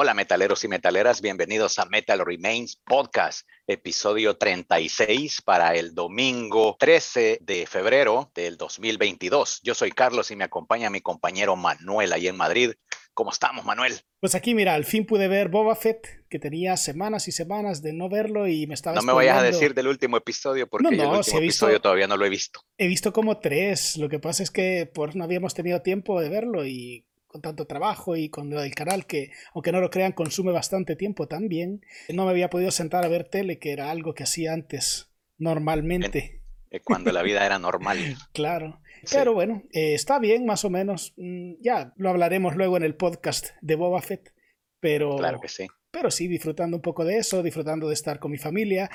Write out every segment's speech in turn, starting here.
Hola metaleros y metaleras, bienvenidos a Metal Remains Podcast, episodio 36 para el domingo 13 de febrero del 2022. Yo soy Carlos y me acompaña mi compañero Manuel ahí en Madrid. ¿Cómo estamos, Manuel? Pues aquí, mira, al fin pude ver Boba Fett, que tenía semanas y semanas de no verlo y me estaba... No me vayas a decir del último episodio porque el último episodio todavía no lo he visto. He visto como tres, lo que pasa es que por no habíamos tenido tiempo de verlo y con tanto trabajo y con el canal que, aunque no lo crean, consume bastante tiempo también, no me había podido sentar a ver tele, que era algo que hacía antes normalmente. Eh, cuando la vida era normal. claro. Pero bueno, eh, está bien, más o menos. Mm, ya lo hablaremos luego en el podcast de Boba Fett. Pero, claro que sí. Pero sí, disfrutando un poco de eso, disfrutando de estar con mi familia.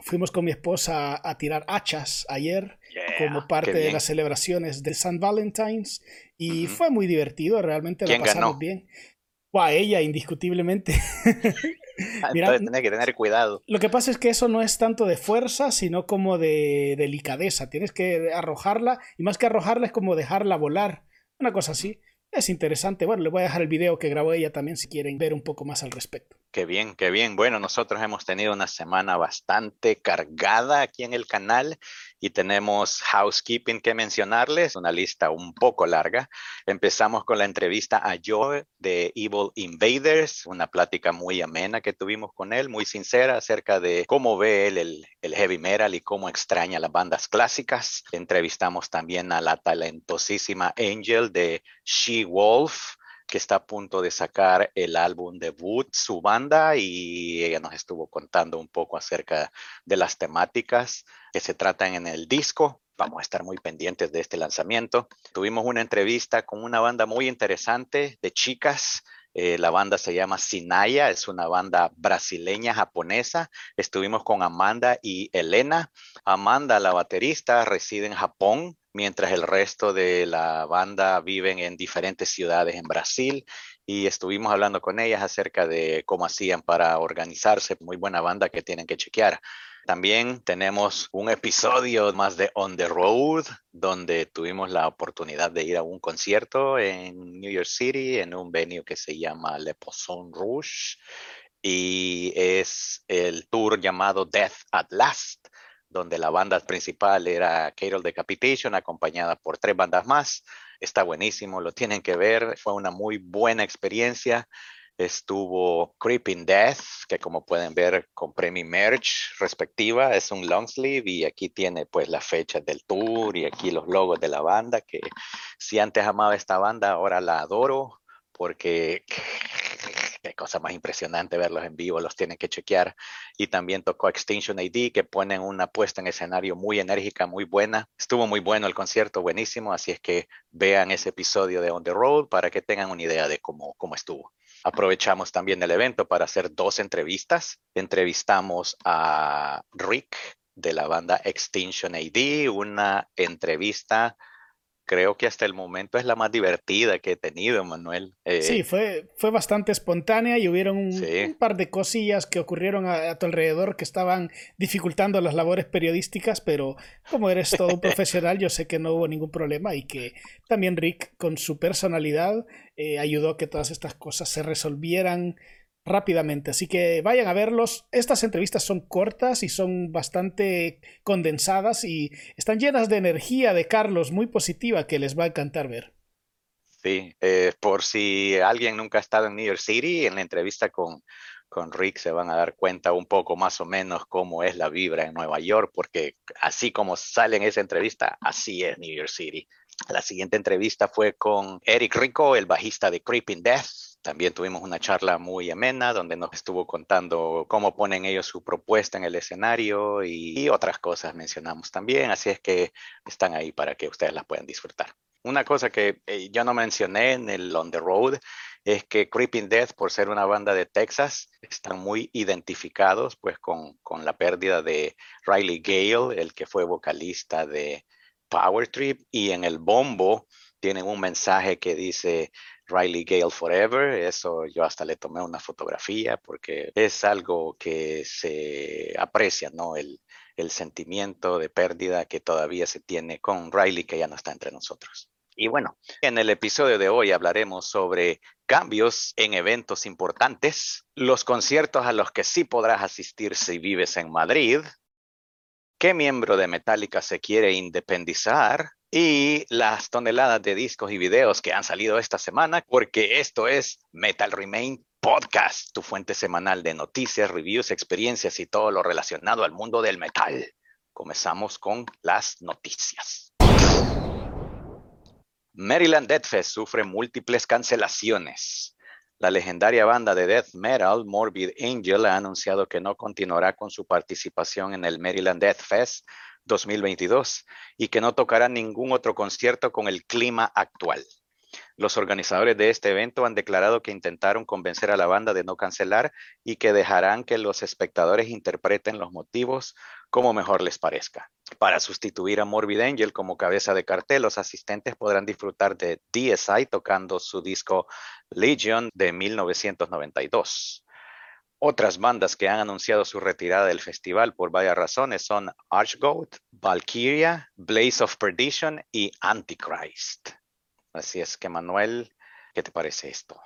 Fuimos con mi esposa a tirar hachas ayer como parte de las celebraciones de San Valentine's y fue muy divertido, realmente lo pasamos bien. a ella, indiscutiblemente. Ah, Mira, Entonces que tener cuidado. Lo que pasa es que eso no es tanto de fuerza, sino como de delicadeza. Tienes que arrojarla y más que arrojarla es como dejarla volar. Una cosa así. Es interesante. Bueno, le voy a dejar el video que grabó ella también si quieren ver un poco más al respecto. Qué bien, qué bien. Bueno, nosotros hemos tenido una semana bastante cargada aquí en el canal y tenemos housekeeping que mencionarles, una lista un poco larga. Empezamos con la entrevista a Joe de Evil Invaders, una plática muy amena que tuvimos con él, muy sincera acerca de cómo ve él el, el heavy metal y cómo extraña las bandas clásicas. Entrevistamos también a la talentosísima Angel de She Wolf que está a punto de sacar el álbum debut, su banda, y ella nos estuvo contando un poco acerca de las temáticas que se tratan en el disco. Vamos a estar muy pendientes de este lanzamiento. Tuvimos una entrevista con una banda muy interesante de chicas eh, la banda se llama Sinaya, es una banda brasileña japonesa. Estuvimos con Amanda y Elena. Amanda, la baterista, reside en Japón, mientras el resto de la banda viven en diferentes ciudades en Brasil. Y estuvimos hablando con ellas acerca de cómo hacían para organizarse. Muy buena banda que tienen que chequear. También tenemos un episodio más de On the Road, donde tuvimos la oportunidad de ir a un concierto en New York City, en un venue que se llama Le Poisson Rouge, y es el tour llamado Death at Last, donde la banda principal era Carol Decapitation, acompañada por tres bandas más. Está buenísimo, lo tienen que ver, fue una muy buena experiencia. Estuvo Creeping Death, que como pueden ver compré mi merch respectiva, es un long sleeve y aquí tiene pues la fecha del tour y aquí los logos de la banda, que si antes amaba esta banda, ahora la adoro porque cosa más impresionante verlos en vivo, los tienen que chequear. Y también tocó Extinction AD, que ponen una puesta en escenario muy enérgica, muy buena. Estuvo muy bueno el concierto, buenísimo, así es que vean ese episodio de On the Road para que tengan una idea de cómo, cómo estuvo. Aprovechamos también el evento para hacer dos entrevistas. Entrevistamos a Rick de la banda Extinction AD, una entrevista creo que hasta el momento es la más divertida que he tenido, Manuel. Eh, sí, fue, fue bastante espontánea y hubieron un, par de cosillas que ocurrieron a, tu alrededor que estaban dificultando las labores periodísticas, pero como eres todo un profesional, yo sé que no hubo ningún problema y que también Rick, con su personalidad, eh, ayudó a que todas estas cosas se resolvieran rápidamente. Así que vayan a verlos. Estas entrevistas son cortas y son bastante condensadas y están llenas de energía de Carlos muy positiva que les va a encantar ver. Sí, eh, por si alguien nunca ha estado en New York City, en la entrevista con, con Rick se van a dar cuenta un poco más o menos cómo es la vibra en Nueva York, porque así como sale en esa entrevista, así es New York City. La siguiente entrevista fue con Eric Rico, el bajista de Creeping Death. También tuvimos una charla muy amena donde nos estuvo contando cómo ponen ellos su propuesta en el escenario y, otras cosas mencionamos también. Así es que están ahí para que ustedes las puedan disfrutar. Una cosa que eh, yo no mencioné en el On the Road es que Creeping Death, por ser una banda de Texas, están muy identificados pues con, con la pérdida de Riley Gale, el que fue vocalista de Power Trip y en el bombo tienen un mensaje que dice Riley Gale Forever. Eso yo hasta le tomé una fotografía porque es algo que se aprecia, ¿no? El, el sentimiento de pérdida que todavía se tiene con Riley que ya no está entre nosotros. Y bueno, en el episodio de hoy hablaremos sobre cambios en eventos importantes, los conciertos a los que sí podrás asistir si vives en Madrid, qué miembro de Metallica se quiere independizar y las toneladas de discos y videos que han salido esta semana, porque esto es Metal Remain Podcast, tu fuente semanal de noticias, reviews, experiencias y todo lo relacionado al mundo del metal. Comenzamos con las noticias. Maryland Death Fest sufre múltiples cancelaciones. La legendaria banda de death metal Morbid Angel ha anunciado que no continuará con su participación en el Maryland Death Fest 2022 y que no tocará ningún otro concierto con el clima actual. Los organizadores de este evento han declarado que intentaron convencer a la banda de no cancelar y que dejarán que los espectadores interpreten los motivos como mejor les parezca. Para sustituir a Morbid Angel como cabeza de cartel, los asistentes podrán disfrutar de DSI tocando su disco Legion de 1992. Otras bandas que han anunciado su retirada del festival por varias razones son Archgoat, Valkyria, Blaze of Perdition y Antichrist. Así es que Manuel, ¿qué te parece esto?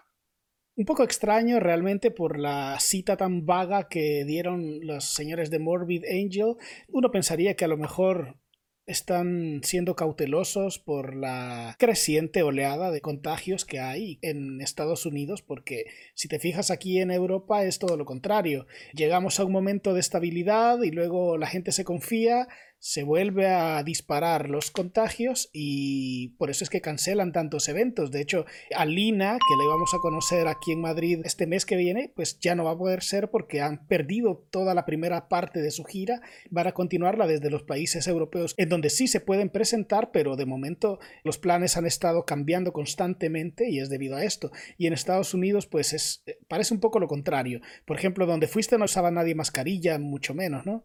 Un poco extraño realmente por la cita tan vaga que dieron los señores de Morbid Angel. Uno pensaría que a lo mejor están siendo cautelosos por la creciente oleada de contagios que hay en Estados Unidos, porque si te fijas aquí en Europa es todo lo contrario. Llegamos a un momento de estabilidad y luego la gente se confía, se vuelve a disparar los contagios y por eso es que cancelan tantos eventos. De hecho, Alina, que le vamos a conocer aquí en Madrid este mes que viene, pues ya no va a poder ser porque han perdido toda la primera parte de su gira. Van a continuarla desde los países europeos en donde sí se pueden presentar, pero de momento los planes han estado cambiando constantemente y es debido a esto. Y en Estados Unidos, pues es, parece un poco lo contrario. Por ejemplo, donde fuiste no usaba nadie mascarilla, mucho menos, ¿no?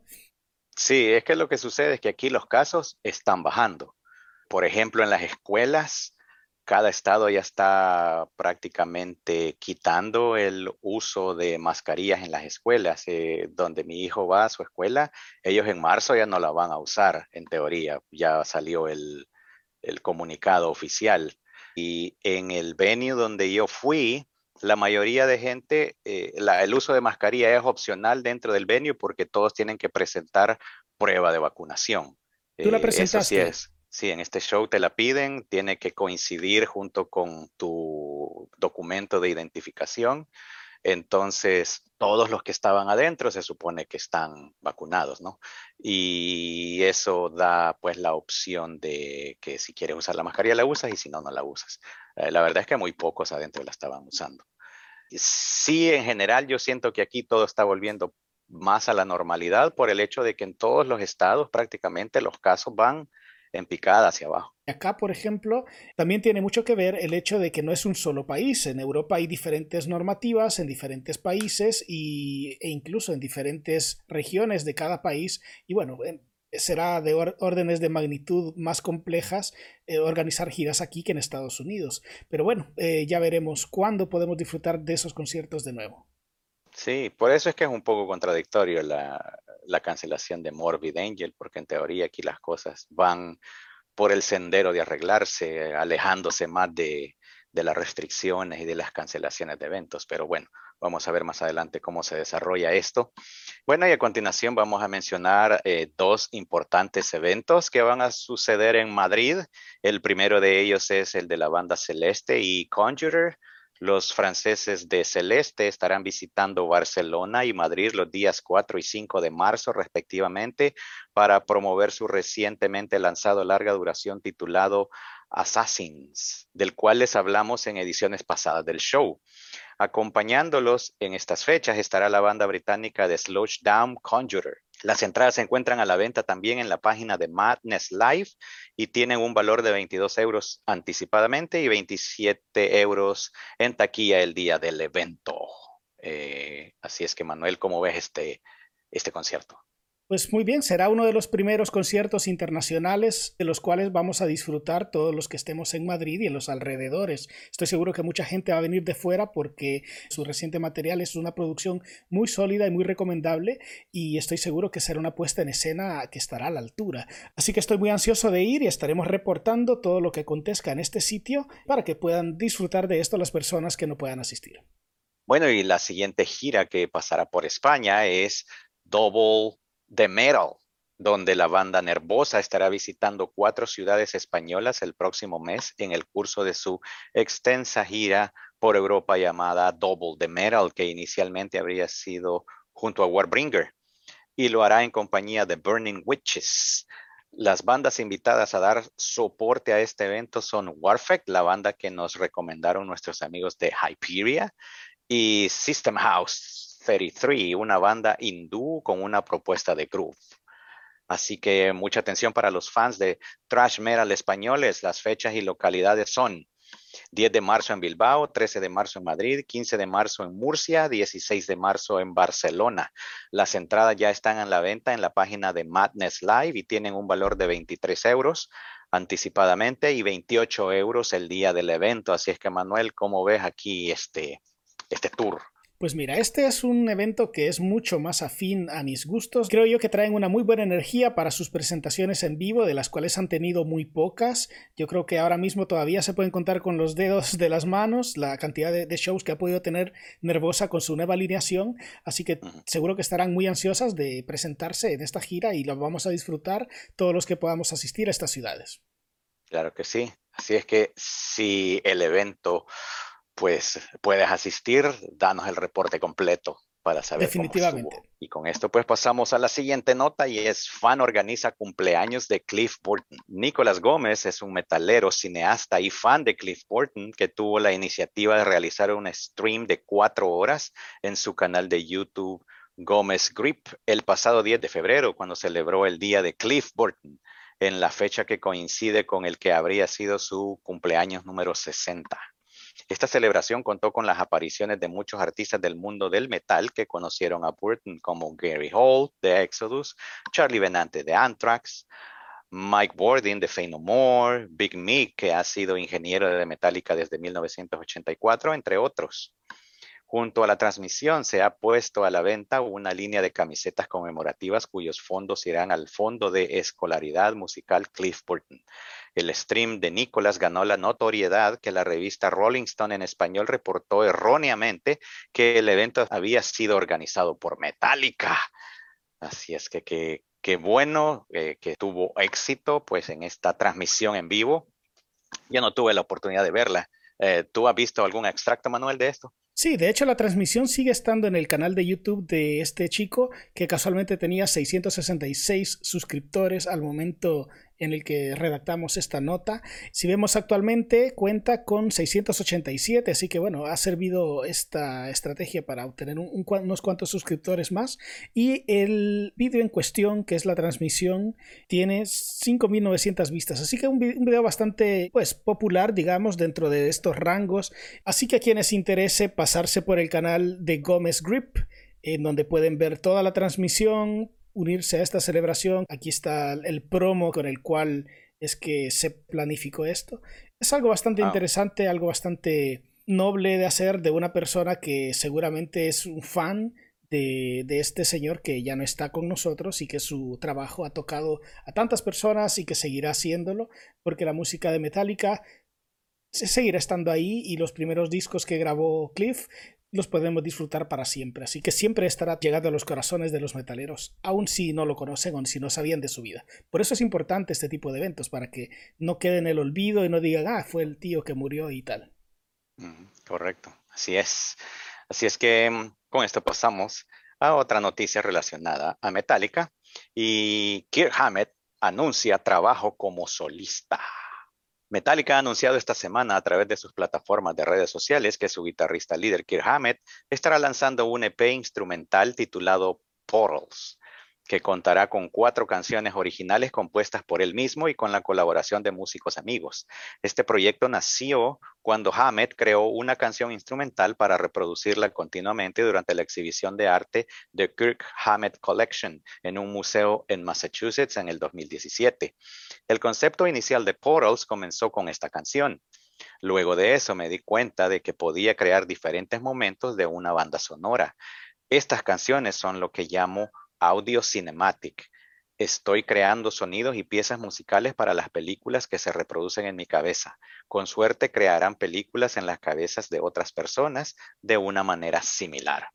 Sí, es que lo que sucede es que aquí los casos están bajando. Por ejemplo, en las escuelas, cada estado ya está prácticamente quitando el uso de mascarillas en las escuelas. Eh, donde mi hijo va a su escuela, ellos en marzo ya no la van a usar, en teoría. Ya salió el, el comunicado oficial. Y en el venue donde yo fui, la mayoría de gente, eh, el uso de mascarilla es opcional dentro del venue porque todos tienen que presentar prueba de vacunación. ¿Tú la presentaste? sí es. Sí, en este show te la piden, tiene que coincidir junto con tu documento de identificación. Entonces, todos los que estaban adentro se supone que están vacunados, ¿no? Y eso da pues la opción de que si quieres usar la mascarilla la usas y si no, no la usas. Eh, la verdad es que muy pocos adentro la estaban usando sí, en general yo siento que aquí todo está volviendo más a la normalidad por el hecho de que en todos los estados prácticamente los casos van en picada hacia abajo. Acá, por ejemplo, también tiene mucho que ver el hecho de que no es un solo país. En Europa hay diferentes normativas en diferentes países y, e incluso en diferentes regiones de cada país. Y bueno, será de órdenes de magnitud más complejas eh, organizar giras aquí que en Estados Unidos. Pero bueno, eh, ya veremos cuándo podemos disfrutar de esos conciertos de nuevo. Sí, por eso es que es un poco contradictorio la, la cancelación de Morbid Angel, porque en teoría aquí las cosas van por el sendero de arreglarse, alejándose más de, de las restricciones y de las cancelaciones de eventos. Pero bueno, Vamos a ver más adelante cómo se desarrolla esto. Bueno, y a continuación vamos a mencionar eh, dos importantes eventos que van a suceder en Madrid. El primero de ellos es el de la banda Celeste y Conjurer. Los franceses de Celeste estarán visitando Barcelona y Madrid los días 4 y 5 de marzo respectivamente para promover su recientemente lanzado larga duración titulado Assassins, del cual les hablamos en ediciones pasadas del show. Acompañándolos en estas fechas estará la banda británica de Down Conjurer. Las entradas se encuentran a la venta también en la página de Madness Live y tienen un valor de 22 euros anticipadamente y 27 euros en taquilla el día del evento. Eh, así es que Manuel, ¿cómo ves este, este concierto? Pues muy bien, será uno de los primeros conciertos internacionales de los cuales vamos a disfrutar todos los que estemos en Madrid y en los alrededores. Estoy seguro que mucha gente va a venir de fuera porque su reciente material es una producción muy sólida y muy recomendable y estoy seguro que será una puesta en escena que estará a la altura. Así que estoy muy ansioso de ir y estaremos reportando todo lo que acontezca en este sitio para que puedan disfrutar de esto las personas que no puedan asistir. Bueno, y la siguiente gira que pasará por España es Double The Metal, donde la banda Nervosa estará visitando cuatro ciudades españolas el próximo mes en el curso de su extensa gira por Europa llamada Double the Metal, que inicialmente habría sido junto a Warbringer, y lo hará en compañía de Burning Witches. Las bandas invitadas a dar soporte a este evento son Warfect, la banda que nos recomendaron nuestros amigos de Hyperia, y System House, 33, una banda hindú con una propuesta de groove. Así que mucha atención para los fans de thrash metal españoles. Las fechas y localidades son 10 de marzo en Bilbao, 13 de marzo en Madrid, 15 de marzo en Murcia, 16 de marzo en Barcelona. Las entradas ya están en la venta en la página de Madness Live y tienen un valor de 23 euros anticipadamente y 28 euros el día del evento. Así es que Manuel, ¿cómo ves aquí este, este tour? Pues mira, este es un evento que es mucho más afín a mis gustos. Creo yo que traen una muy buena energía para sus presentaciones en vivo, de las cuales han tenido muy pocas. Yo creo que ahora mismo todavía se pueden contar con los dedos de las manos la cantidad de, shows que ha podido tener Nervosa con su nueva alineación. Así que seguro que estarán muy ansiosas de presentarse en esta gira y lo vamos a disfrutar todos los que podamos asistir a estas ciudades. Claro que sí. Así es que si el evento pues puedes asistir, danos el reporte completo para saber Definitivamente. Cómo y con esto pues pasamos a la siguiente nota y es fan organiza cumpleaños de Cliff Burton. Nicolás Gómez es un metalero, cineasta y fan de Cliff Burton que tuvo la iniciativa de realizar un stream de cuatro horas en su canal de YouTube Gómez Grip el pasado 10 de febrero cuando celebró el día de Cliff Burton en la fecha que coincide con el que habría sido su cumpleaños número 60. Esta celebración contó con las apariciones de muchos artistas del mundo del metal que conocieron a Burton, como Gary Holt de Exodus, Charlie Benante de Anthrax, Mike Bordin de Fey No More, Big Mick, que ha sido ingeniero de Metallica desde 1984, entre otros. Junto a la transmisión se ha puesto a la venta una línea de camisetas conmemorativas cuyos fondos irán al Fondo de Escolaridad Musical Cliff Burton. El stream de Nicholas ganó la notoriedad que la revista Rolling Stone en español reportó erróneamente que el evento había sido organizado por Metallica. Así es que qué bueno eh, que tuvo éxito pues en esta transmisión en vivo. Yo no tuve la oportunidad de verla. Eh, ¿Tú has visto algún extracto, Manuel, de esto? Sí, de hecho la transmisión sigue estando en el canal de YouTube de este chico que casualmente tenía 666 suscriptores al momento en el que redactamos esta nota. Si vemos actualmente cuenta con 687, así que bueno, ha servido esta estrategia para obtener unos cuantos suscriptores más. Y el vídeo en cuestión, que es la transmisión, tiene 5.900 vistas, así que un, un video bastante pues popular, digamos, dentro de estos rangos. Así que a quienes interese pasarse por el canal de Gómez Grip, en donde pueden ver toda la transmisión, unirse a esta celebración. Aquí está el promo con el cual es que se planificó esto. Es algo bastante interesante, algo bastante noble de hacer de una persona que seguramente es un fan de, de, este señor que ya no está con nosotros y que su trabajo ha tocado a tantas personas y que seguirá haciéndolo, porque la música de Metallica seguirá estando ahí y los primeros discos que grabó Cliff los podemos disfrutar para siempre. Así que siempre estará llegando a los corazones de los metaleros, aun si no lo conocen o si no sabían de su vida. Por eso es importante este tipo de eventos, para que no quede en el olvido y no digan, ah, fue el tío que murió y tal. Correcto, así es. Así es que mm, con esto pasamos a otra noticia relacionada a Metallica y Kirk Hammett anuncia trabajo como solista. Metallica ha anunciado esta semana a través de sus plataformas de redes sociales que su guitarrista líder Kirk Hammett estará lanzando un EP instrumental titulado Portals que contará con cuatro canciones originales compuestas por él mismo y con la colaboración de músicos amigos. Este proyecto nació cuando Hammett creó una canción instrumental para reproducirla continuamente durante la exhibición de arte de Kirk Hammett Collection en un museo en Massachusetts en el 2017. El concepto inicial de Portals comenzó con esta canción. Luego de eso me di cuenta de que podía crear diferentes momentos de una banda sonora. Estas canciones son lo que llamo Audio Cinematic. Estoy creando sonidos y piezas musicales para las películas que se reproducen en mi cabeza. Con suerte crearán películas en las cabezas de otras personas de una manera similar.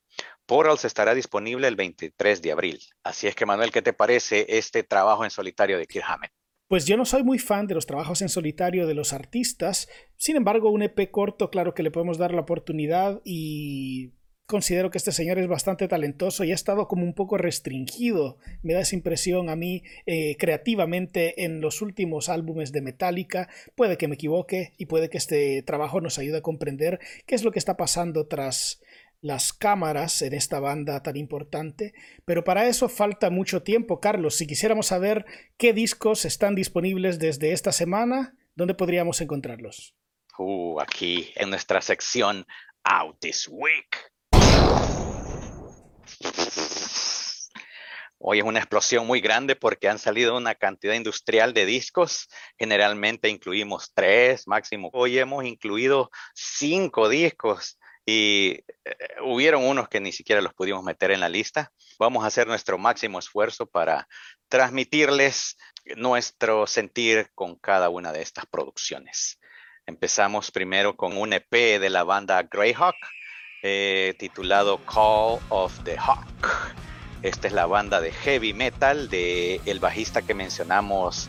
Portals estará disponible el 23 de abril. Así es que, Manuel, ¿qué te parece este trabajo en solitario de Kirk? Pues yo no soy muy fan de los trabajos en solitario de los artistas, sin embargo un EP corto claro que le podemos dar la oportunidad y considero que este señor es bastante talentoso y ha estado como un poco restringido, me da esa impresión a mí eh, creativamente en los últimos álbumes de Metallica. Puede que me equivoque y puede que este trabajo nos ayude a comprender qué es lo que está pasando tras las cámaras en esta banda tan importante, pero para eso falta mucho tiempo, Carlos. Si quisiéramos saber qué discos están disponibles desde esta semana, ¿dónde podríamos encontrarlos? Uh, aquí en nuestra sección Out This Week. Hoy es una explosión muy grande porque han salido una cantidad industrial de discos. Generalmente incluimos tres, máximo. Hoy hemos incluido cinco discos y eh, hubieron unos que ni siquiera los pudimos meter en la lista. Vamos a hacer nuestro máximo esfuerzo para transmitirles nuestro sentir con cada una de estas producciones. Empezamos primero con un EP de la banda Greyhawk eh, titulado Call of the Hawk. Esta es la banda de heavy metal de el bajista que mencionamos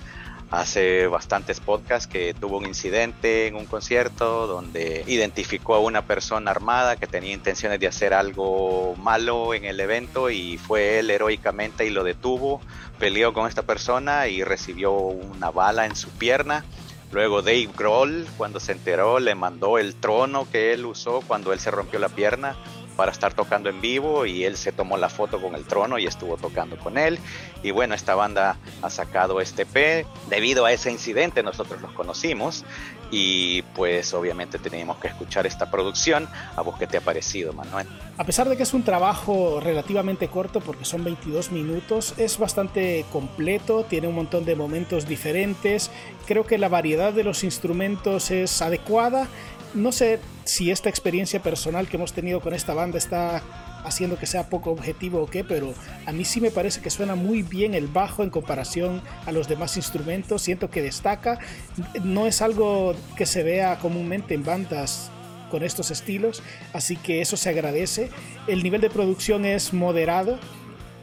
hace bastantes podcasts que tuvo un incidente en un concierto donde identificó a una persona armada que tenía intenciones de hacer algo malo en el evento y fue él heroicamente y lo detuvo, peleó con esta persona y recibió una bala en su pierna Luego Dave Grohl, cuando se enteró, le mandó el trono que él usó cuando él se rompió la pierna para estar tocando en vivo y él se tomó la foto con el trono y estuvo tocando con él. Y bueno, esta banda ha sacado este P. Debido a ese incidente nosotros los conocimos y pues obviamente teníamos que escuchar esta producción. ¿A vos qué te ha parecido, Manuel? A pesar de que es un trabajo relativamente corto porque son 22 minutos, es bastante completo, tiene un montón de momentos diferentes. Creo que la variedad de los instrumentos es adecuada no sé si esta experiencia personal que hemos tenido con esta banda está haciendo que sea poco objetivo o qué, pero a mí sí me parece que suena muy bien el bajo en comparación a los demás instrumentos, siento que destaca, no es algo que se vea comúnmente en bandas con estos estilos, así que eso se agradece. El nivel de producción es moderado,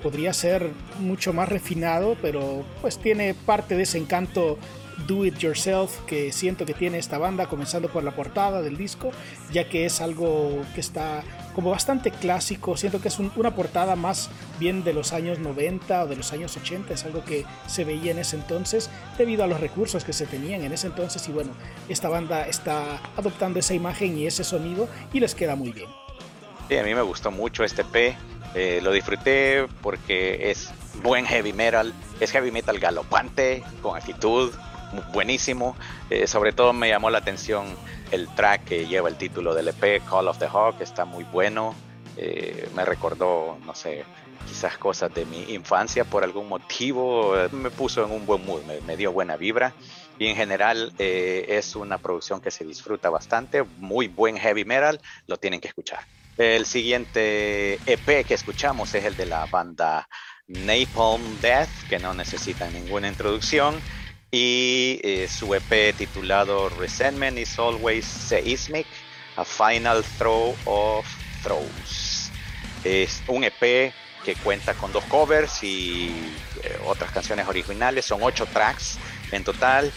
podría ser mucho más refinado, pero pues tiene parte de ese encanto do it yourself que siento que tiene esta banda, comenzando por la portada del disco, ya que es algo que está como bastante clásico, siento que es una portada más bien de los años 90 o de los años 80, es algo que se veía en ese entonces debido a los recursos que se tenían en ese entonces y bueno, esta banda está adoptando esa imagen y ese sonido y les queda muy bien. Sí, a mí me gustó mucho este P, eh, lo disfruté porque es buen heavy metal, es heavy metal galopante, con actitud, buenísimo. Eh, sobre todo me llamó la atención el track que lleva el título del EP, Call of the Hawk, está muy bueno. Eh, me recordó, no sé, quizás cosas de mi infancia por algún motivo. Me puso en un buen mood, me, dio buena vibra. Y en general eh, es una producción que se disfruta bastante, muy buen heavy metal, lo tienen que escuchar. El siguiente EP que escuchamos es el de la banda Napalm Death, que no necesita ninguna introducción y eh, su EP titulado Resentment is Always Seismic, A Final Throw of Throws. Es un EP que cuenta con dos covers y eh, otras canciones originales. Son ocho tracks en total,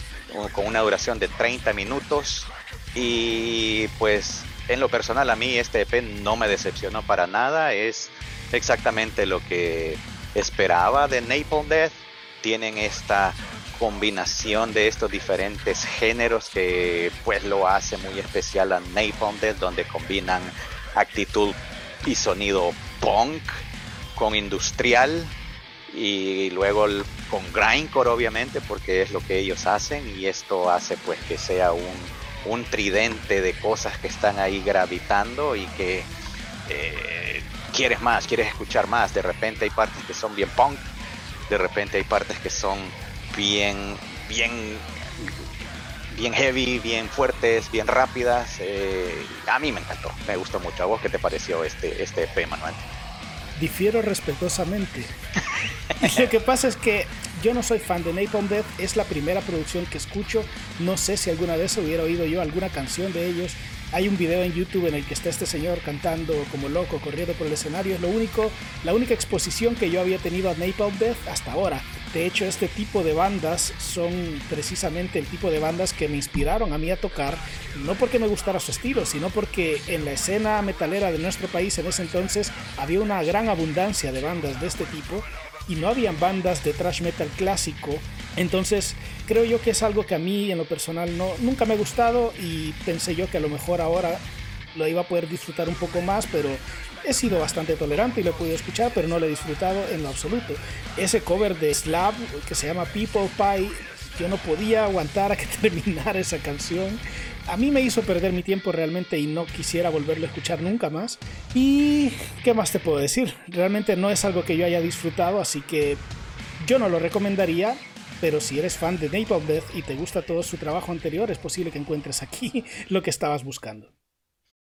con una duración de 30 minutos. Y pues en lo personal a mí este EP no me decepcionó para nada. Es exactamente lo que esperaba de Napalm Death. Tienen esta combinación de estos diferentes géneros que pues lo hace muy especial a Napalm Death, donde combinan actitud y sonido punk con industrial y luego con grindcore obviamente porque es lo que ellos hacen y esto hace pues que sea un, un tridente de cosas que están ahí gravitando y que eh, quieres más, quieres escuchar más. De repente hay partes que son bien punk, de repente hay partes que son bien, bien, bien heavy, bien fuertes, bien rápidas. Eh, a mí me encantó, me gustó mucho. ¿A vos qué te pareció este, este EP, Manuel? difiero respetuosamente. Lo que pasa es que yo no soy fan de Napalm Death, es la primera producción que escucho. No sé si alguna vez hubiera oído yo alguna canción de ellos. Hay un video en YouTube en el que está este señor cantando como loco, corriendo por el escenario. Es lo único, la única exposición que yo había tenido a Napalm Death hasta ahora. De hecho, este tipo de bandas son precisamente el tipo de bandas que me inspiraron a mí a tocar, no porque me gustara su estilo, sino porque en la escena metalera de nuestro país en ese entonces había una gran abundancia de bandas de este tipo y no habían bandas de thrash metal clásico. Entonces, creo yo que es algo que a mí en lo personal no, nunca me ha gustado y pensé yo que a lo mejor ahora lo iba a poder disfrutar un poco más, pero he sido bastante tolerante y lo he podido escuchar, pero no lo he disfrutado en lo absoluto. Ese cover de Slab que se llama People Pie, yo no podía aguantar a que terminara esa canción. A mí me hizo perder mi tiempo realmente y no quisiera volverlo a escuchar nunca más. Y qué más te puedo decir, realmente no es algo que yo haya disfrutado, así que yo no lo recomendaría. Pero si eres fan de Napalm Death y te gusta todo su trabajo anterior, es posible que encuentres aquí lo que estabas buscando.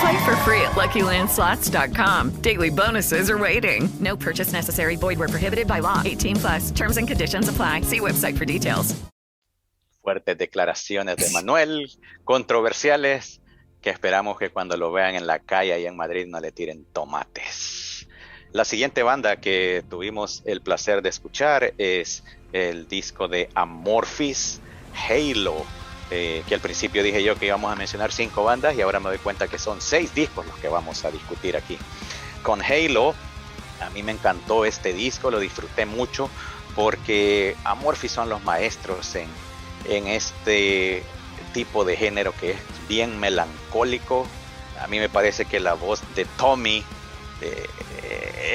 Play for free at LuckyLandSlots.com. Daily bonuses are waiting. No purchase necessary. Void were prohibited by law. 18 plus. Terms and conditions apply. See website for details. Fuertes declaraciones de Manuel, controversiales, que esperamos que cuando lo vean en la calle y en Madrid no le tiren tomates. La siguiente banda que tuvimos el placer de escuchar es el disco de Amorphis, Halo eh, que al principio dije yo que íbamos a mencionar cinco bandas y ahora me doy cuenta que son seis discos los que vamos a discutir aquí. Con Halo, a mí me encantó este disco, lo disfruté mucho porque Amorphy son los maestros en, en este tipo de género que es bien melancólico. A mí me parece que la voz de Tommy, eh,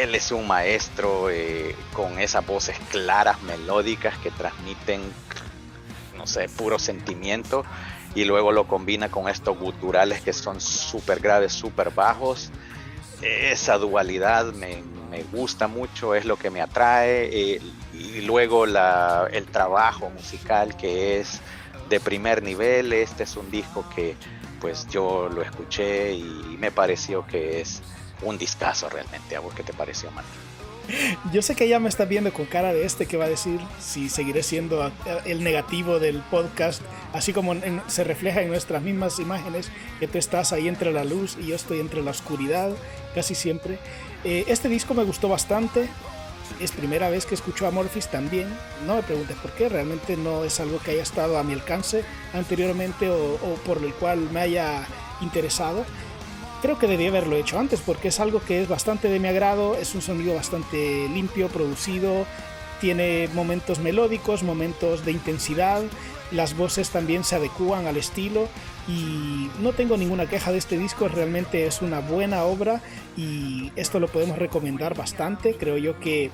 él es un maestro eh, con esas voces claras, melódicas que transmiten no sé, puro sentimiento y luego lo combina con estos guturales que son súper graves, súper bajos. Esa dualidad me, gusta mucho, es lo que me atrae. Eh, y luego la, el trabajo musical que es de primer nivel. Este es un disco que pues yo lo escuché y me pareció que es un discazo realmente. ¿A vos qué te pareció, Martín? Yo sé que ya me está viendo con cara de este que va a decir si seguiré siendo el negativo del podcast, así como se refleja en nuestras mismas imágenes, que tú estás ahí entre la luz y yo estoy entre la oscuridad, casi siempre. Eh, este disco me gustó bastante, es primera vez que escucho a Morphis también. No me preguntes por qué, realmente no es algo que haya estado a mi alcance anteriormente o, o por el cual me haya interesado creo que debía haberlo hecho antes porque es algo que es bastante de mi agrado, es un sonido bastante limpio, producido, tiene momentos melódicos, momentos de intensidad, las voces también se adecúan al estilo y no tengo ninguna queja de este disco, realmente es una buena obra y esto lo podemos recomendar bastante, creo yo que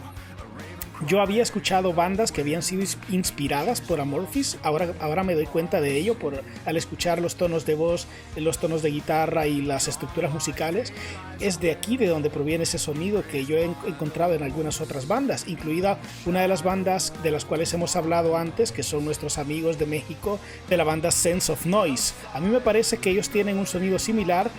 Yo había escuchado bandas que habían sido inspiradas por Amorphis, ahora, ahora me doy cuenta de ello por, al escuchar los tonos de voz, los tonos de guitarra y las estructuras musicales. Es de aquí de donde proviene ese sonido que yo he encontrado en algunas otras bandas, incluida una de las bandas de las cuales hemos hablado antes, que son nuestros amigos de México, de la banda Sense of Noise. A mí me parece que ellos tienen un sonido similar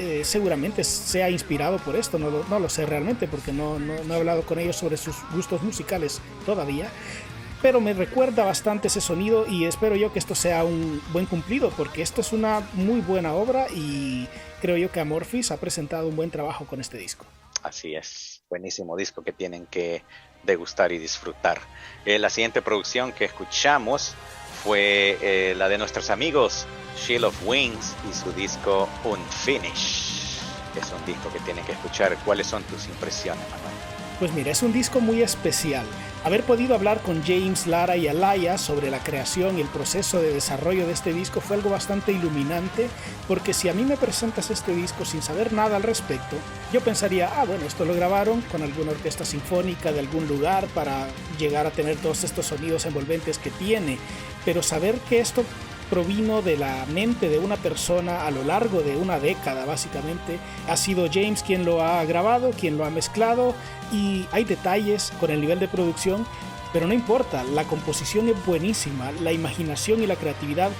eh, seguramente sea inspirado por esto, no lo, sé realmente porque no, no, he hablado con ellos sobre sus gustos musicales todavía, pero me recuerda bastante ese sonido y espero yo que esto sea un buen cumplido porque esto es una muy buena obra y creo yo que Amorphis ha presentado un buen trabajo con este disco. Así es, buenísimo disco que tienen que degustar y disfrutar. Eh, la siguiente producción que escuchamos fue eh, la de nuestros amigos Shield of Wings y su disco Unfinished. Es un disco que tienen que escuchar. ¿Cuáles son tus impresiones, Manuel? Pues mira, es un disco muy especial. Haber podido hablar con James, Lara y Alaya sobre la creación y el proceso de desarrollo de este disco fue algo bastante iluminante, porque si a mí me presentas este disco sin saber nada al respecto, yo pensaría, ah, bueno, esto lo grabaron con alguna orquesta sinfónica de algún lugar para llegar a tener todos estos sonidos envolventes que tiene, pero saber que esto provino de la mente de una persona a lo largo de una década básicamente. Ha sido James quien lo ha grabado, quien lo ha mezclado y hay detalles con el nivel de producción, pero no importa, la composición es buenísima, la imaginación y la creatividad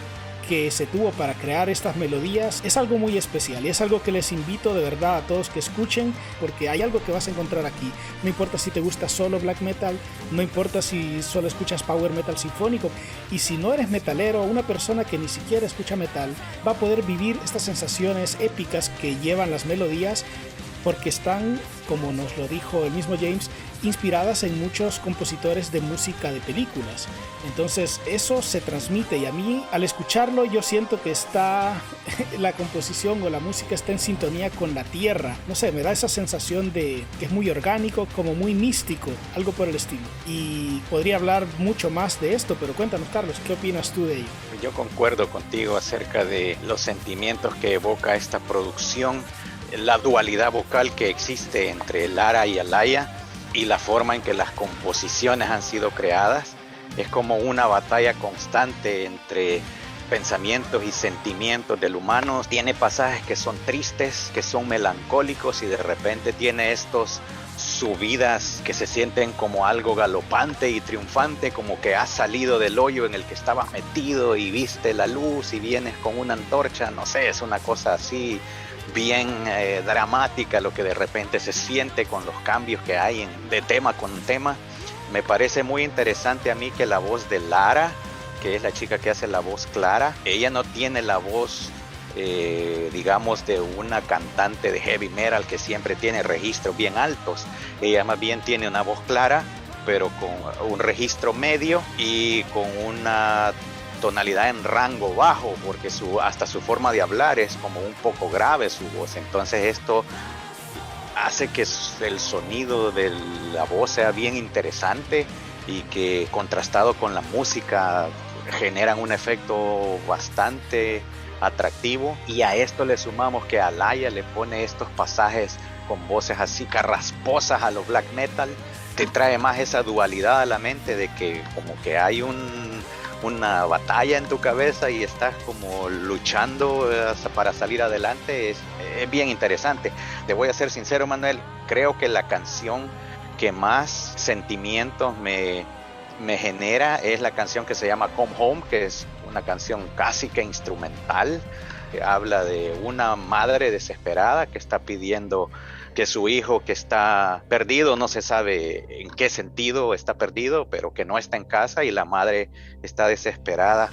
que se tuvo para crear estas melodías es algo muy especial y es algo que les invito de verdad a todos que escuchen porque hay algo que vas a encontrar aquí. No importa si te gusta solo black metal, no importa si solo escuchas power metal sinfónico y si no eres metalero o una persona que ni siquiera escucha metal va a poder vivir estas sensaciones épicas que llevan las melodías porque están, como nos lo dijo el mismo James, inspiradas en muchos compositores de música de películas. Entonces eso se transmite y a mí al escucharlo yo siento que está la composición o la música está en sintonía con la tierra. No sé, me da esa sensación de que es muy orgánico, como muy místico, algo por el estilo. Y podría hablar mucho más de esto, pero cuéntanos Carlos, ¿qué opinas tú de ello? Yo concuerdo contigo acerca de los sentimientos que evoca esta producción la dualidad vocal que existe entre Lara y Alaya y la forma en que las composiciones han sido creadas. Es como una batalla constante entre pensamientos y sentimientos del humano. Tiene pasajes que son tristes, que son melancólicos y de repente tiene estos subidas que se sienten como algo galopante y triunfante, como que has salido del hoyo en el que estabas metido y viste la luz y vienes con una antorcha, no sé, es una cosa así bien eh, dramática lo que de repente se siente con los cambios que hay en, de tema con tema. Me parece muy interesante a mí que la voz de Lara, que es la chica que hace la voz clara, ella no tiene la voz, eh, digamos, de una cantante de heavy metal que siempre tiene registros bien altos. Ella más bien tiene una voz clara, pero con un registro medio y con una tonalidad en rango bajo, porque su, hasta su forma de hablar es como un poco grave su voz. Entonces esto hace que el sonido de la voz sea bien interesante y que contrastado con la música generan un efecto bastante atractivo y a esto le sumamos que Alaya le pone estos pasajes con voces así carrasposas a los black metal te trae más esa dualidad a la mente de que como que hay un una batalla en tu cabeza y estás como luchando eh, para salir adelante, es, bien interesante. Te voy a ser sincero, Manuel, creo que la canción que más sentimientos me, me genera es la canción que se llama Come Home, que es una canción casi que instrumental, que habla de una madre desesperada que está pidiendo que su hijo que está perdido, no se sabe en qué sentido está perdido, pero que no está en casa y la madre está desesperada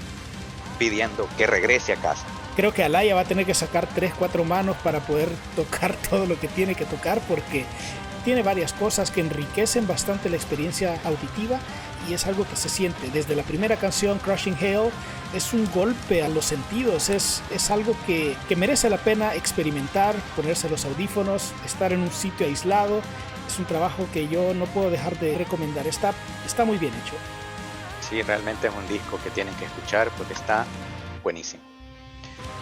pidiendo que regrese a casa. Creo que Alaya va a tener que sacar 3, 4 manos para poder tocar todo lo que tiene que tocar porque tiene varias cosas que enriquecen bastante la experiencia auditiva y es algo que se siente. Desde la primera canción, Crushing Hail, es un golpe a los sentidos, es, es algo que, que merece la pena experimentar, ponerse los audífonos, estar en un sitio aislado. Es un trabajo que yo no puedo dejar de recomendar, está, está muy bien hecho. Sí, realmente es un disco que tienen que escuchar porque está buenísimo.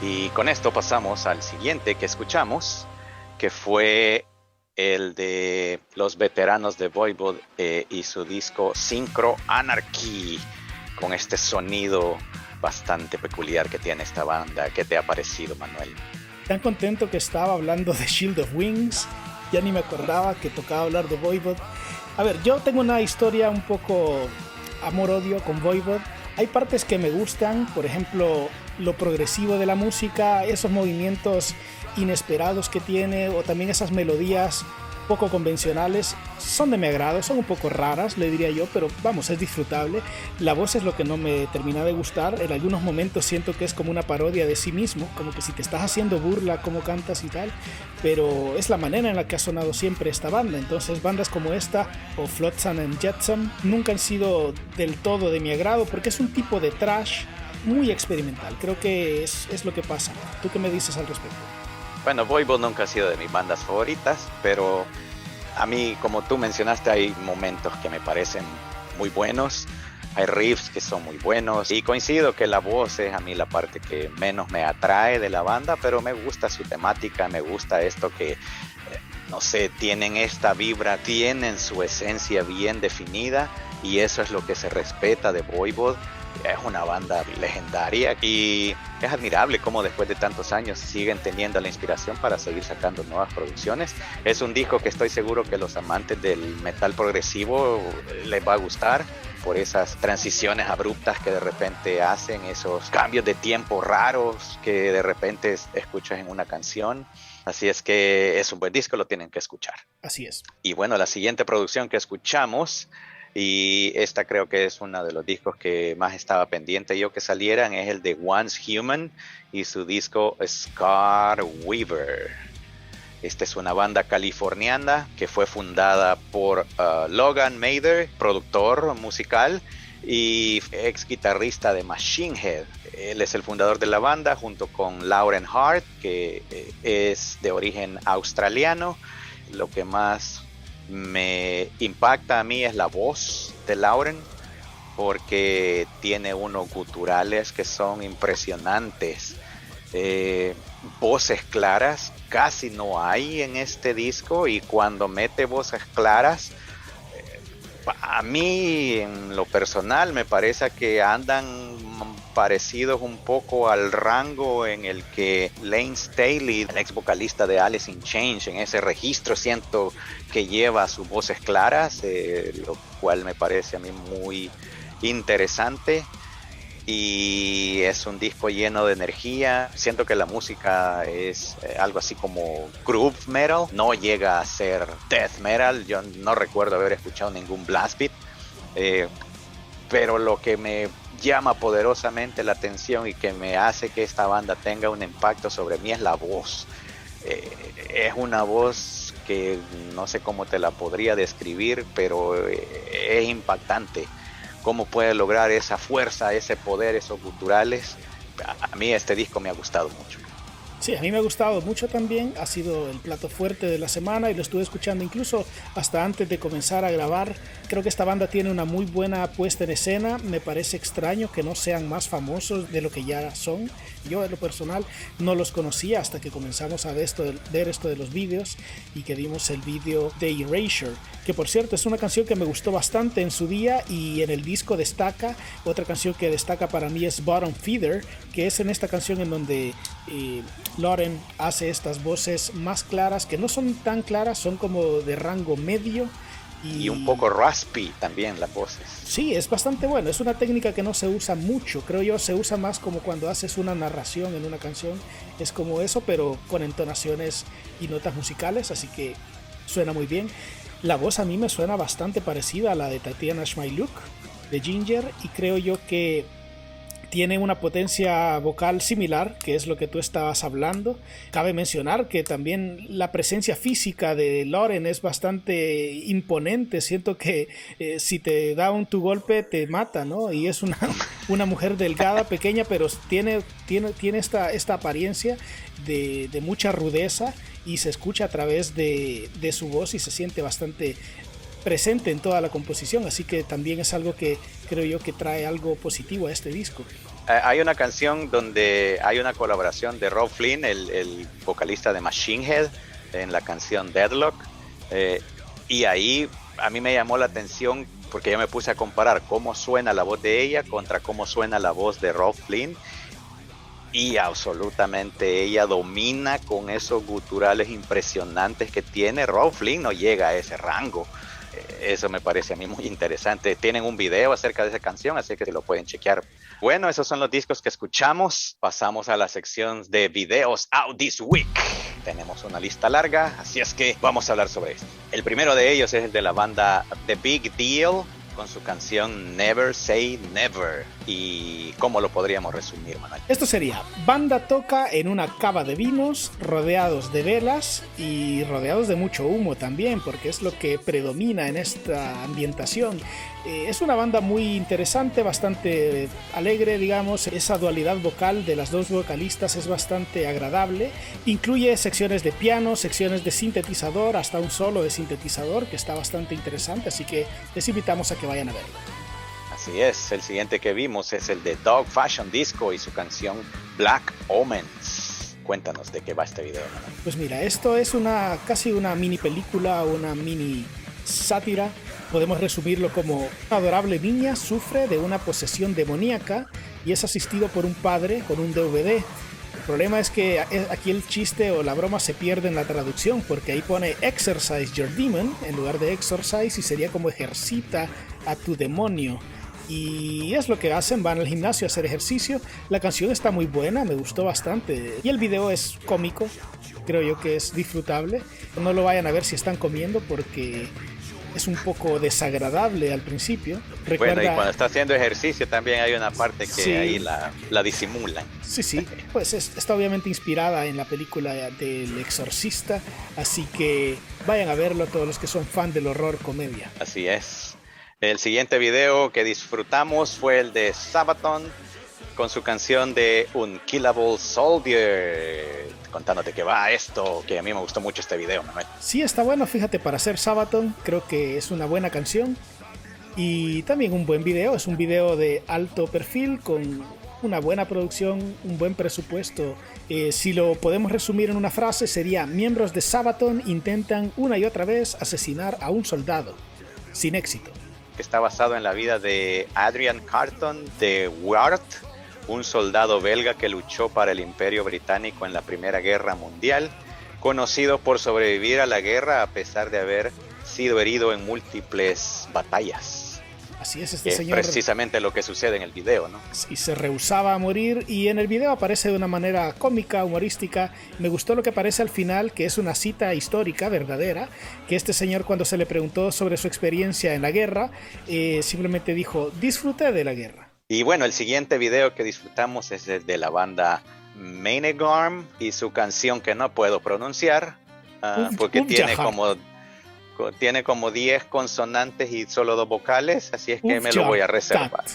Y con esto pasamos al siguiente que escuchamos, que fue el de los veteranos de Voivod eh, y su disco Synchro Anarchy, con este sonido bastante peculiar que tiene esta banda. ¿Qué te ha parecido, Manuel? Tan contento que estaba hablando de Shield of Wings, ya ni me acordaba que tocaba hablar de Voivod. A ver, yo tengo una historia un poco amor-odio con Voivod. Hay partes que me gustan, por ejemplo, lo progresivo de la música, esos movimientos inesperados que tiene o también esas melodías poco convencionales son de mi agrado, son un poco raras, le diría yo, pero vamos, es disfrutable. La voz es lo que no me termina de gustar. En algunos momentos siento que es como una parodia de sí mismo, como que si te estás haciendo burla, como cantas y tal, pero es la manera en la que ha sonado siempre esta banda. Entonces, bandas como esta o Flotsam and Jetsam nunca han sido del todo de mi agrado porque es un tipo de trash muy experimental. Creo que es, es lo que pasa. ¿Tú qué me dices al respecto? Bueno, Voivod nunca ha sido de mis bandas favoritas, pero a mí, como tú mencionaste, hay momentos que me parecen muy buenos. Hay riffs que son muy buenos y coincido que la voz es a mí la parte que menos me atrae de la banda, pero me gusta su temática, me gusta esto que, eh, no sé, tienen esta vibra, tienen su esencia bien definida y eso es lo que se respeta de Voivod es una banda legendaria y es admirable cómo después de tantos años siguen teniendo la inspiración para seguir sacando nuevas producciones. Es un disco que estoy seguro que los amantes del metal progresivo les va a gustar por esas transiciones abruptas que de repente hacen, esos cambios de tiempo raros que de repente escuchas en una canción. Así es que es un buen disco, lo tienen que escuchar. Así es. Y bueno, la siguiente producción que escuchamos y esta creo que es uno de los discos que más estaba pendiente yo que salieran, es el de Once Human y su disco Scar Weaver. Esta es una banda californiana que fue fundada por uh, Logan Mather, productor musical y ex guitarrista de Machine Head. Él es el fundador de la banda junto con Lauren Hart, que eh, es de origen australiano. Lo que más me impacta a mí es la voz de Lauren porque tiene unos guturales que son impresionantes. Eh, voces claras casi no hay en este disco y cuando mete voces claras, eh, a mí en lo personal me parece que andan parecidos un poco al rango en el que Lane Staley, el ex vocalista de Alice in Change, en ese registro siento que lleva sus voces claras, eh, lo cual me parece a mí muy interesante. Y es un disco lleno de energía. Siento que la música es eh, algo así como groove metal. No llega a ser death metal. Yo no recuerdo haber escuchado ningún blast beat. Eh, pero lo que me llama poderosamente la atención y que me hace que esta banda tenga un impacto sobre mí es la voz. Eh, es una voz que no sé cómo te la podría describir, pero eh, es impactante. Cómo puede lograr esa fuerza, ese poder, esos culturales. A mí este disco me ha gustado mucho. Sí, a mí me ha gustado mucho también, ha sido el plato fuerte de la semana y lo estuve escuchando incluso hasta antes de comenzar a grabar. Creo que esta banda tiene una muy buena puesta en escena, me parece extraño que no sean más famosos de lo que ya son. Yo en lo personal no los conocía hasta que comenzamos a ver esto, ver esto de los vídeos y que vimos el vídeo de Erasure, que por cierto es una canción que me gustó bastante en su día y en el disco destaca. Otra canción que destaca para mí es Bottom Feeder, que es en esta canción en donde... Eh, Lauren hace estas voces más claras, que no son tan claras, son como de rango medio. Y, un poco raspy también las voces. Sí, es bastante bueno. Es una técnica que no se usa mucho. Creo yo se usa más como cuando haces una narración en una canción. Es como eso, pero con entonaciones y notas musicales. Así que suena muy bien. La voz a mí me suena bastante parecida a la de Tatiana Schmailuk de Ginger. Y creo yo que tiene una potencia vocal similar, que es lo que tú estabas hablando. Cabe mencionar que también la presencia física de Loren es bastante imponente. Siento que eh, si te da un tu golpe te mata, ¿no? Y es una, una mujer delgada, pequeña, pero tiene, tiene, tiene esta, esta apariencia de, de mucha rudeza y se escucha a través de, de, su voz y se siente bastante presente en toda la composición, así que también es algo que creo yo que trae algo positivo a este disco. Eh, hay una canción donde hay una colaboración de Rob Flynn, el, vocalista de Machine Head, en la canción Deadlock. Eh, y ahí a mí me llamó la atención porque yo me puse a comparar cómo suena la voz de ella contra cómo suena la voz de Rob Flynn. Y absolutamente ella domina con esos guturales impresionantes que tiene. Rob Flynn no llega a ese rango. Eso me parece a mí muy interesante. Tienen un video acerca de esa canción, así que lo pueden chequear. Bueno, esos son los discos que escuchamos. Pasamos a la sección de videos Out This Week. Tenemos una lista larga, así es que vamos a hablar sobre esto. El primero de ellos es el de la banda The Big Deal con su canción Never Say Never. ¿Y cómo lo podríamos resumir, Manuel? Esto sería, banda toca en una cava de vinos, rodeados de velas y rodeados de mucho humo también, porque es lo que predomina en esta ambientación. Eh, es una banda muy interesante, bastante alegre, digamos. Esa dualidad vocal de las dos vocalistas es bastante agradable. Incluye secciones de piano, secciones de sintetizador, hasta un solo de sintetizador que está bastante interesante, así que les invitamos a que vayan a verlo. Así es, el siguiente que vimos es el de Dog Fashion Disco y su canción Black Omens. Cuéntanos de qué va este video. Pues mira, esto es una casi una mini película, una mini sátira podemos resumirlo como una adorable niña sufre de una posesión demoníaca y es asistido por un padre con un DVD. El problema es que aquí el chiste o la broma se pierde en la traducción porque ahí pone exercise your demon en lugar de exercise y sería como ejercita a tu demonio. Y es lo que hacen, van al gimnasio a hacer ejercicio. La canción está muy buena, me gustó bastante. Y el video es cómico, creo yo que es disfrutable. No lo vayan a ver si están comiendo porque es un poco desagradable al principio. Bueno, y cuando está haciendo ejercicio también hay una parte que ahí la, la, disimulan. Sí, sí, pues está obviamente inspirada en la película del exorcista, así que vayan a verlo todos los que son fan del horror comedia. Así es. El siguiente video que disfrutamos fue el de Sabaton con su canción de Unkillable Soldier contándote que va esto, que a mí me gustó mucho este video, Manuel. Sí, está bueno, fíjate, para ser Sabaton, creo que es una buena canción y también un buen video, es un video de alto perfil con una buena producción, un buen presupuesto. Eh, si lo podemos resumir en una frase sería, miembros de Sabaton intentan una y otra vez asesinar a un soldado, sin éxito. Está basado en la vida de Adrian Carton de Ward, un soldado belga que luchó para el Imperio Británico en la Primera Guerra Mundial, conocido por sobrevivir a la guerra a pesar de haber sido herido en múltiples batallas. Así es, este señor. precisamente lo que sucede en el video, ¿no? Y se rehusaba a morir y en el video aparece de una manera cómica, humorística. Me gustó lo que aparece al final, que es una cita histórica, verdadera, que este señor cuando se le preguntó sobre su experiencia en la guerra, eh, simplemente dijo, disfruté de la guerra. Y bueno, el siguiente video que disfrutamos es de, la banda Manegarm y su canción que no puedo pronunciar ah, porque tiene como tiene como 10 consonantes y solo dos vocales, así es que me lo voy a reservar.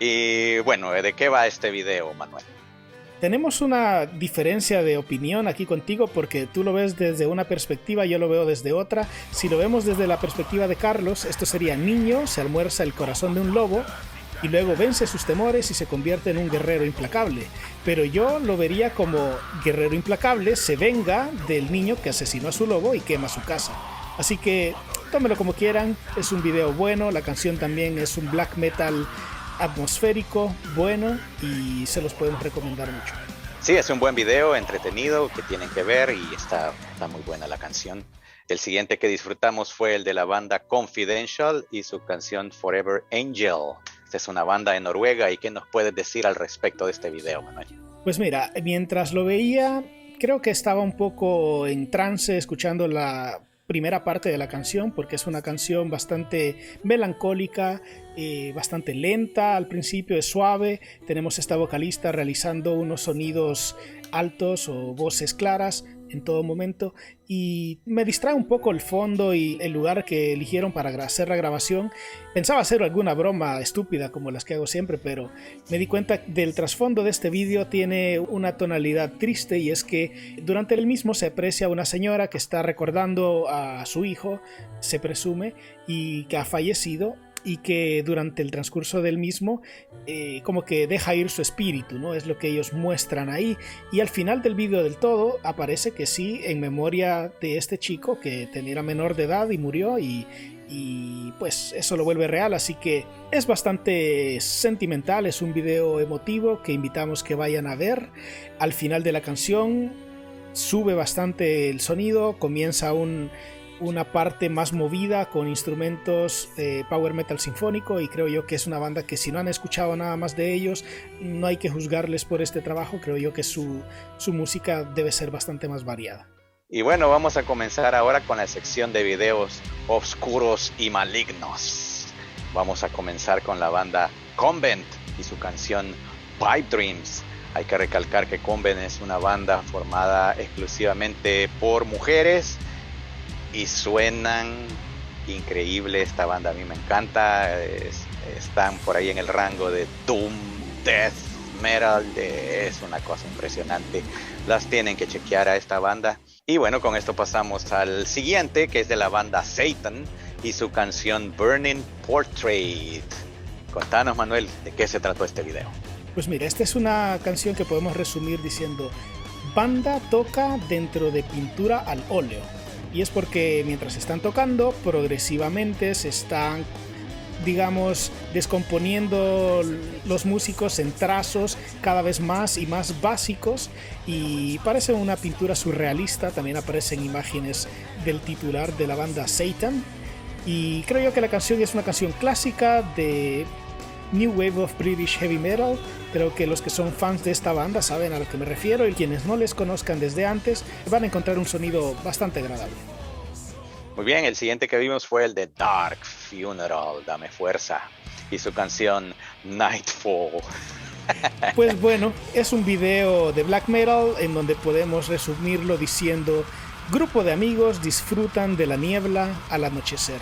Y bueno, ¿de qué va este video, Manuel? Tenemos una diferencia de opinión aquí contigo porque tú lo ves desde una perspectiva, yo lo veo desde otra. Si lo vemos desde la perspectiva de Carlos, esto sería niño, se almuerza el corazón de un lobo y luego vence sus temores y se convierte en un guerrero implacable. Pero yo lo vería como guerrero implacable se venga del niño que asesinó a su lobo y quema su casa. Así que tómelo como quieran, es un video bueno, la canción también es un black metal atmosférico, bueno y se los podemos recomendar mucho. Sí, es un buen video, entretenido, que tienen que ver y está, está muy buena la canción. El siguiente que disfrutamos fue el de la banda Confidential y su canción Forever Angel. Esta es una banda de Noruega y ¿qué nos puedes decir al respecto de este video, Manuel? Pues mira, mientras lo veía, creo que estaba un poco en trance escuchando la primera parte de la canción porque es una canción bastante melancólica, eh, bastante lenta al principio, es suave. Tenemos esta vocalista realizando unos sonidos altos o voces claras en todo momento y me distrae un poco el fondo y el lugar que eligieron para hacer la grabación. Pensaba hacer alguna broma estúpida como las que hago siempre, pero me di cuenta del trasfondo de este vídeo tiene una tonalidad triste y es que durante el mismo se aprecia una señora que está recordando a su hijo, se presume, y que ha fallecido y que durante el transcurso del mismo eh, como que deja ir su espíritu, ¿no? Es lo que ellos muestran ahí. Y al final del vídeo del todo aparece que sí, en memoria de este chico que tenía menor de edad y murió y, y pues eso lo vuelve real, así que es bastante sentimental, es un video emotivo que invitamos que vayan a ver. Al final de la canción sube bastante el sonido, comienza una parte más movida con instrumentos eh, power metal sinfónico y creo yo que es una banda que si no han escuchado nada más de ellos no hay que juzgarles por este trabajo, creo yo que su música debe ser bastante más variada. Y bueno, vamos a comenzar ahora con la sección de videos oscuros y malignos. Vamos a comenzar con la banda Convent y su canción Pipe Dreams. Hay que recalcar que Convent es una banda formada exclusivamente por mujeres y suenan increíble esta banda. A mí me encanta. están por ahí en el rango de Doom, Death, Metal. es una cosa impresionante. Las tienen que chequear a esta banda. Y bueno, con esto pasamos al siguiente, que es de la banda Satan y su canción Burning Portrait. Contanos, Manuel, de qué se trató este video. Pues mira, esta es una canción que podemos resumir diciendo, banda toca dentro de pintura al óleo. Y es porque mientras están tocando, progresivamente se están digamos, descomponiendo los músicos en trazos cada vez más y más básicos. Y parece una pintura surrealista, también aparecen imágenes del titular de la banda Satan. Y creo yo que la canción es una canción clásica de New Wave of British Heavy Metal. Creo que los que son fans de esta banda saben a lo que me refiero y quienes no les conozcan desde antes van a encontrar un sonido bastante agradable. Muy bien, el siguiente que vimos fue el de Dark Funeral, Dame Fuerza, y su canción Nightfall. Pues bueno, es un video de black metal en donde podemos resumirlo diciendo, grupo de amigos disfrutan de la niebla al anochecer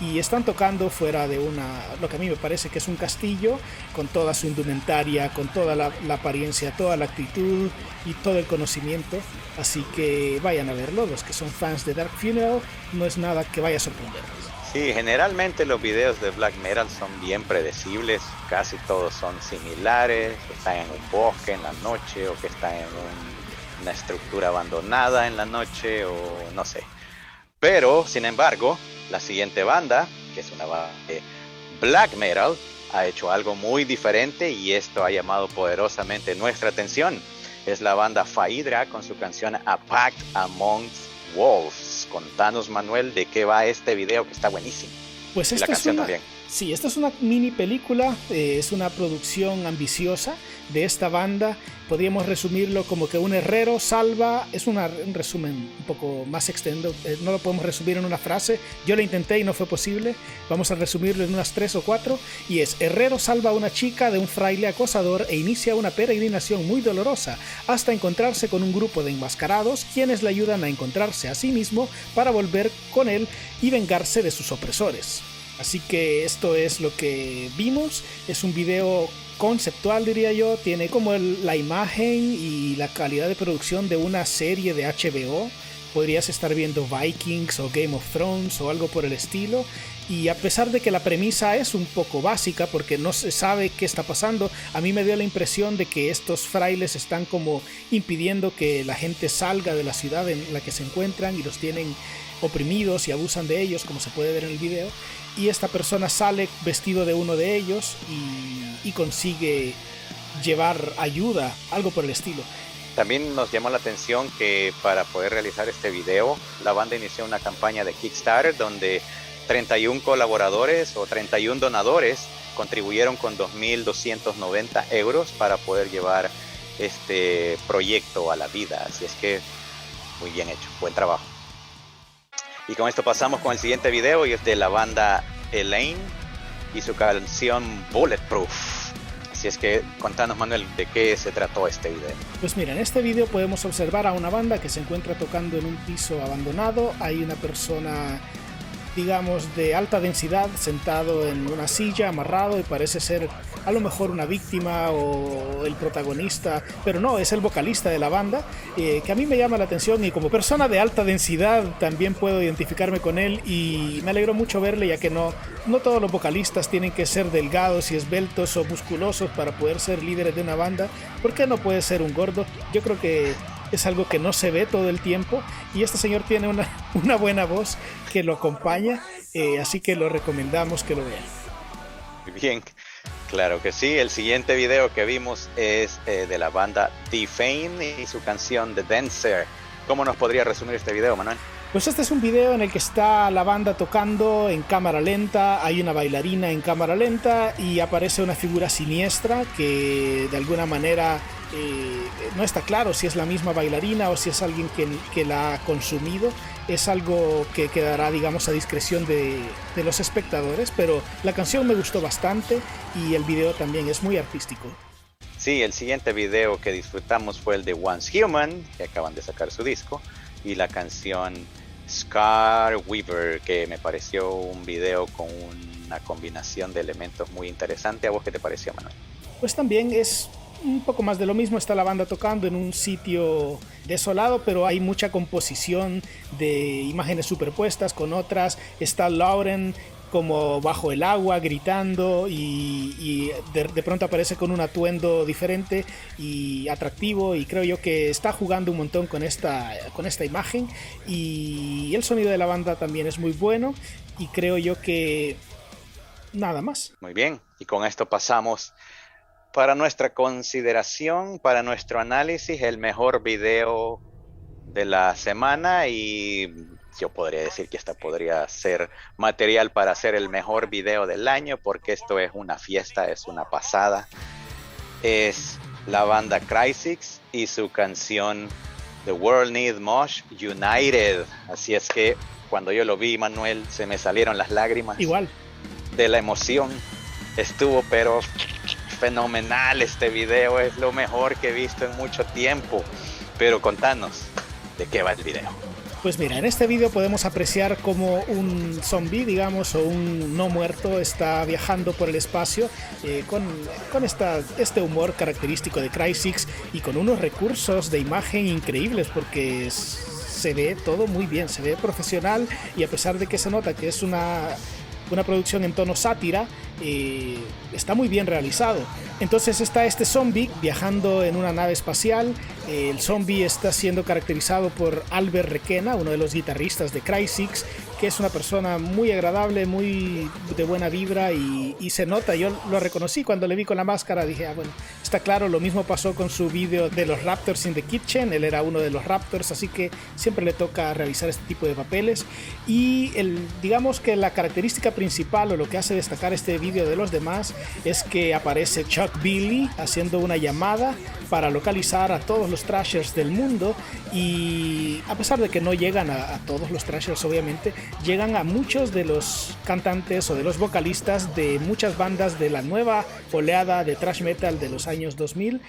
y están tocando fuera de una, lo que a mí me parece que es un castillo, con toda su indumentaria, con toda la, apariencia, toda la actitud y todo el conocimiento. Así que vayan a verlo, los que son fans de Dark Funeral, no es nada que vaya a sorprenderles. Sí, generalmente los videos de black metal son bien predecibles, casi todos son similares, están en un bosque en la noche o que están en una estructura abandonada en la noche o no sé. Pero, sin embargo, la siguiente banda, que es una banda de black metal, ha hecho algo muy diferente y esto ha llamado poderosamente nuestra atención. Es la banda Faidra con su canción A Pact Amongst Wolves. Contanos, Manuel, de qué va este video que está buenísimo. Pues esta es una, Sí, esta es una mini película, eh, es una producción ambiciosa de esta banda. Podríamos resumirlo como que un herrero salva, es un resumen un poco más extendido, eh, no lo podemos resumir en una frase, yo lo intenté y no fue posible, vamos a resumirlo en unas tres o cuatro, y es, herrero salva a una chica de un fraile acosador e inicia una peregrinación muy dolorosa hasta encontrarse con un grupo de enmascarados quienes le ayudan a encontrarse a sí mismo para volver con él y vengarse de sus opresores. Así que esto es lo que vimos. Es un video conceptual, diría yo. Tiene como la imagen y la calidad de producción de una serie de HBO. Podrías estar viendo Vikings o Game of Thrones o algo por el estilo. Y a pesar de que la premisa es un poco básica porque no se sabe qué está pasando, a mí me dio la impresión de que estos frailes están como impidiendo que la gente salga de la ciudad en la que se encuentran y los tienen oprimidos y abusan de ellos, como se puede ver en el video y esta persona sale vestido de uno de ellos y, consigue llevar ayuda, algo por el estilo. También nos llamó la atención que para poder realizar este video, la banda inició una campaña de Kickstarter donde 31 colaboradores o 31 donadores contribuyeron con 2.290 euros para poder llevar este proyecto a la vida. Así es que muy bien hecho, buen trabajo. Y con esto pasamos con el siguiente video y es de la banda Elaine y su canción Bulletproof. Así es que contanos Manuel de qué se trató este video. Pues mira, en este video podemos observar a una banda que se encuentra tocando en un piso abandonado. Hay una persona digamos, de alta densidad, sentado en una silla, amarrado, y parece ser a lo mejor una víctima o el protagonista, pero no, es el vocalista de la banda, eh, que a mí me llama la atención y como persona de alta densidad también puedo identificarme con él y me alegro mucho verle, ya que no, no todos los vocalistas tienen que ser delgados y esbeltos o musculosos para poder ser líderes de una banda. ¿Por qué no puede ser un gordo? Yo creo que es algo que no se ve todo el tiempo y este señor tiene una, una buena voz que lo acompaña, eh, así que lo recomendamos que lo vean. Bien, claro que sí. El siguiente video que vimos es eh, de la banda Defame y su canción The Dancer. ¿Cómo nos podría resumir este video, Manuel? Pues este es un video en el que está la banda tocando en cámara lenta, hay una bailarina en cámara lenta y aparece una figura siniestra que de alguna manera eh, no está claro si es la misma bailarina o si es alguien que, que la ha consumido. Es algo que quedará, digamos, a discreción de, de los espectadores, pero la canción me gustó bastante y el video también es muy artístico. Sí, el siguiente video que disfrutamos fue el de Once Human, que acaban de sacar su disco, y la canción Scar Weaver, que me pareció un video con una combinación de elementos muy interesante. ¿A vos qué te pareció, Manuel? Pues también es un poco más de lo mismo. Está la banda tocando en un sitio desolado, pero hay mucha composición de imágenes superpuestas con otras. Está Lauren como bajo el agua gritando y, de, pronto aparece con un atuendo diferente y atractivo y creo yo que está jugando un montón con esta, con esta imagen y el sonido de la banda también es muy bueno y creo yo que nada más. Muy bien, y con esto pasamos para nuestra consideración, para nuestro análisis, el mejor video de la semana y yo podría decir que esta podría ser material para hacer el mejor video del año porque esto es una fiesta, es una pasada. Es la banda Crysis y su canción The World Needs Mosh United. Así es que cuando yo lo vi, Manuel, se me salieron las lágrimas. Igual. De la emoción. Estuvo, pero fenomenal este video. Es lo mejor que he visto en mucho tiempo. Pero contanos, ¿de qué va el video? Pues mira, en este vídeo podemos apreciar como un zombie, digamos, o un no muerto está viajando por el espacio eh, con, con esta, este humor característico de Crysis y con unos recursos de imagen increíbles porque se ve todo muy bien, se ve profesional y a pesar de que se nota que es una una producción en tono sátira, eh, está muy bien realizado. Entonces está este zombie viajando en una nave espacial. el zombie está siendo caracterizado por Albert Requena, uno de los guitarristas de Crysis, que es una persona muy agradable, muy de buena vibra y, se nota. Yo lo reconocí cuando le vi con la máscara. Dije, ah, bueno, está claro. Lo mismo pasó con su vídeo de los Raptors in the Kitchen. Él era uno de los Raptors, así que siempre le toca realizar este tipo de papeles. Y el, digamos que la característica principal o lo que hace destacar este vídeo de los demás es que aparece Chuck Billy haciendo una llamada para localizar a todos los trashers del mundo y a pesar de que no llegan a, todos los trashers obviamente llegan a muchos de los cantantes o de los vocalistas de muchas bandas de la nueva oleada de thrash metal de los años 2000.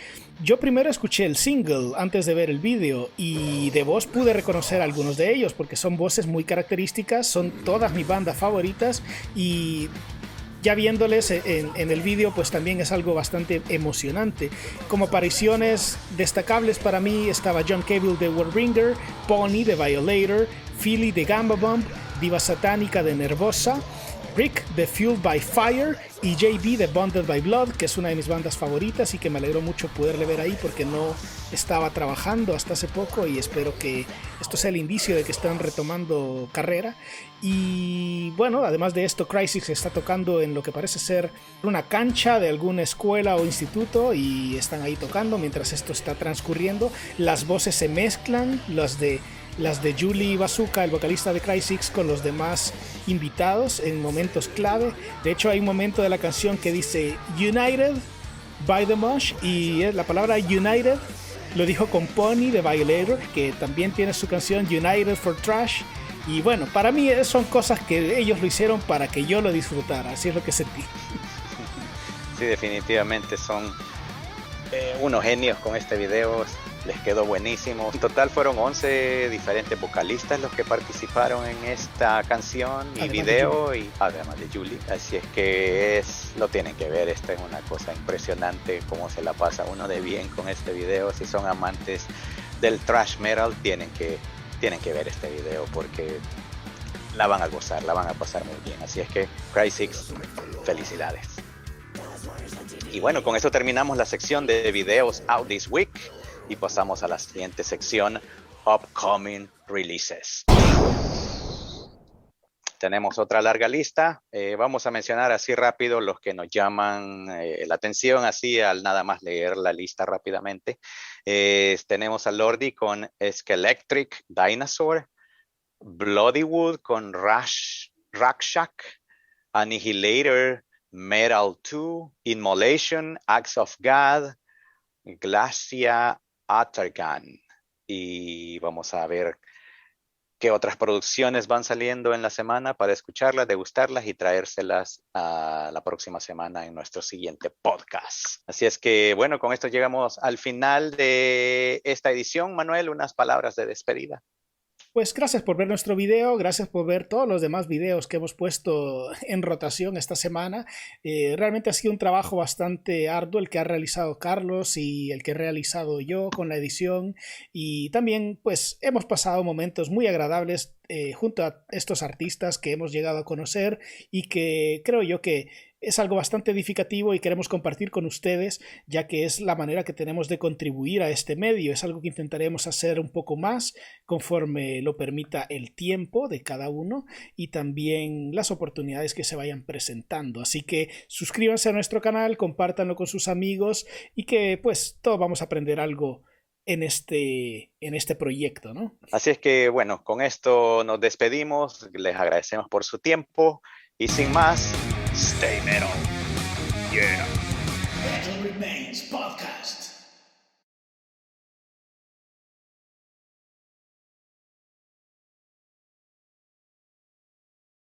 Yo primero escuché el single antes de ver el vídeo y de voz pude reconocer algunos de ellos porque son voces muy características, son todas mis bandas favoritas y ya viéndoles en, el vídeo, pues también es algo bastante emocionante. Como apariciones destacables para mí estaba John Cable de Warbringer, Pony de Violator, Philly de Gamba Bump, Diva Satánica de Nervosa, Rick de Fueled by Fire y JB de Bonded by Blood, que es una de mis bandas favoritas y que me alegró mucho poderle ver ahí porque no estaba trabajando hasta hace poco y espero que esto sea el indicio de que están retomando carrera. Y bueno, además de esto, Crisis está tocando en lo que parece ser una cancha de alguna escuela o instituto y están ahí tocando mientras esto está transcurriendo. Las voces se mezclan, las de las de Julie Bazooka, el vocalista de Crysis, con los demás invitados en momentos clave. De hecho, hay un momento de la canción que dice United by the Mosh y la palabra United lo dijo con Pony de Violator, que también tiene su canción United for Trash. Y bueno, para mí son cosas que ellos lo hicieron para que yo lo disfrutara, así es lo que sentí. Sí, definitivamente son eh, unos genios con este video les quedó buenísimo. En total fueron 11 diferentes vocalistas los que participaron en esta canción y video, y además de Julie. Así es que es, lo tienen que ver, esta es una cosa impresionante cómo se la pasa uno de bien con este video. Si son amantes del thrash metal, tienen que, tienen que ver este video porque la van a gozar, la van a pasar muy bien. Así es que, Cry Six, felicidades. Y bueno, con eso terminamos la sección de videos Out This Week y pasamos a la siguiente sección, Upcoming Releases. Tenemos otra larga lista. Eh, vamos a mencionar así rápido los que nos llaman eh, la atención, así al nada más leer la lista rápidamente. tenemos a Lordi con Skelectric Dinosaur, Bloodywood con Rush, Rakshak, Annihilator, Metal 2, Immolation, Acts of God, Glacia Y vamos a ver qué otras producciones van saliendo en la semana para escucharlas, degustarlas y traérselas a la próxima semana en nuestro siguiente podcast. Así es que, bueno, con esto llegamos al final de esta edición. Manuel, unas palabras de despedida. Pues gracias por ver nuestro video, gracias por ver todos los demás videos que hemos puesto en rotación esta semana. Eh, realmente ha sido un trabajo bastante arduo el que ha realizado Carlos y el que he realizado yo con la edición y también pues hemos pasado momentos muy agradables eh, junto a estos artistas que hemos llegado a conocer y que creo yo que es algo bastante edificativo y queremos compartir con ustedes, ya que es la manera que tenemos de contribuir a este medio. Es algo que intentaremos hacer un poco más conforme lo permita el tiempo de cada uno y también las oportunidades que se vayan presentando. Así que suscríbanse a nuestro canal, compártanlo con sus amigos y que pues todos vamos a aprender algo en este, en este proyecto, ¿no? Así es que, bueno, con esto nos despedimos, les agradecemos por su tiempo y sin más, stay metal. Yeah. Metal Remains Podcast.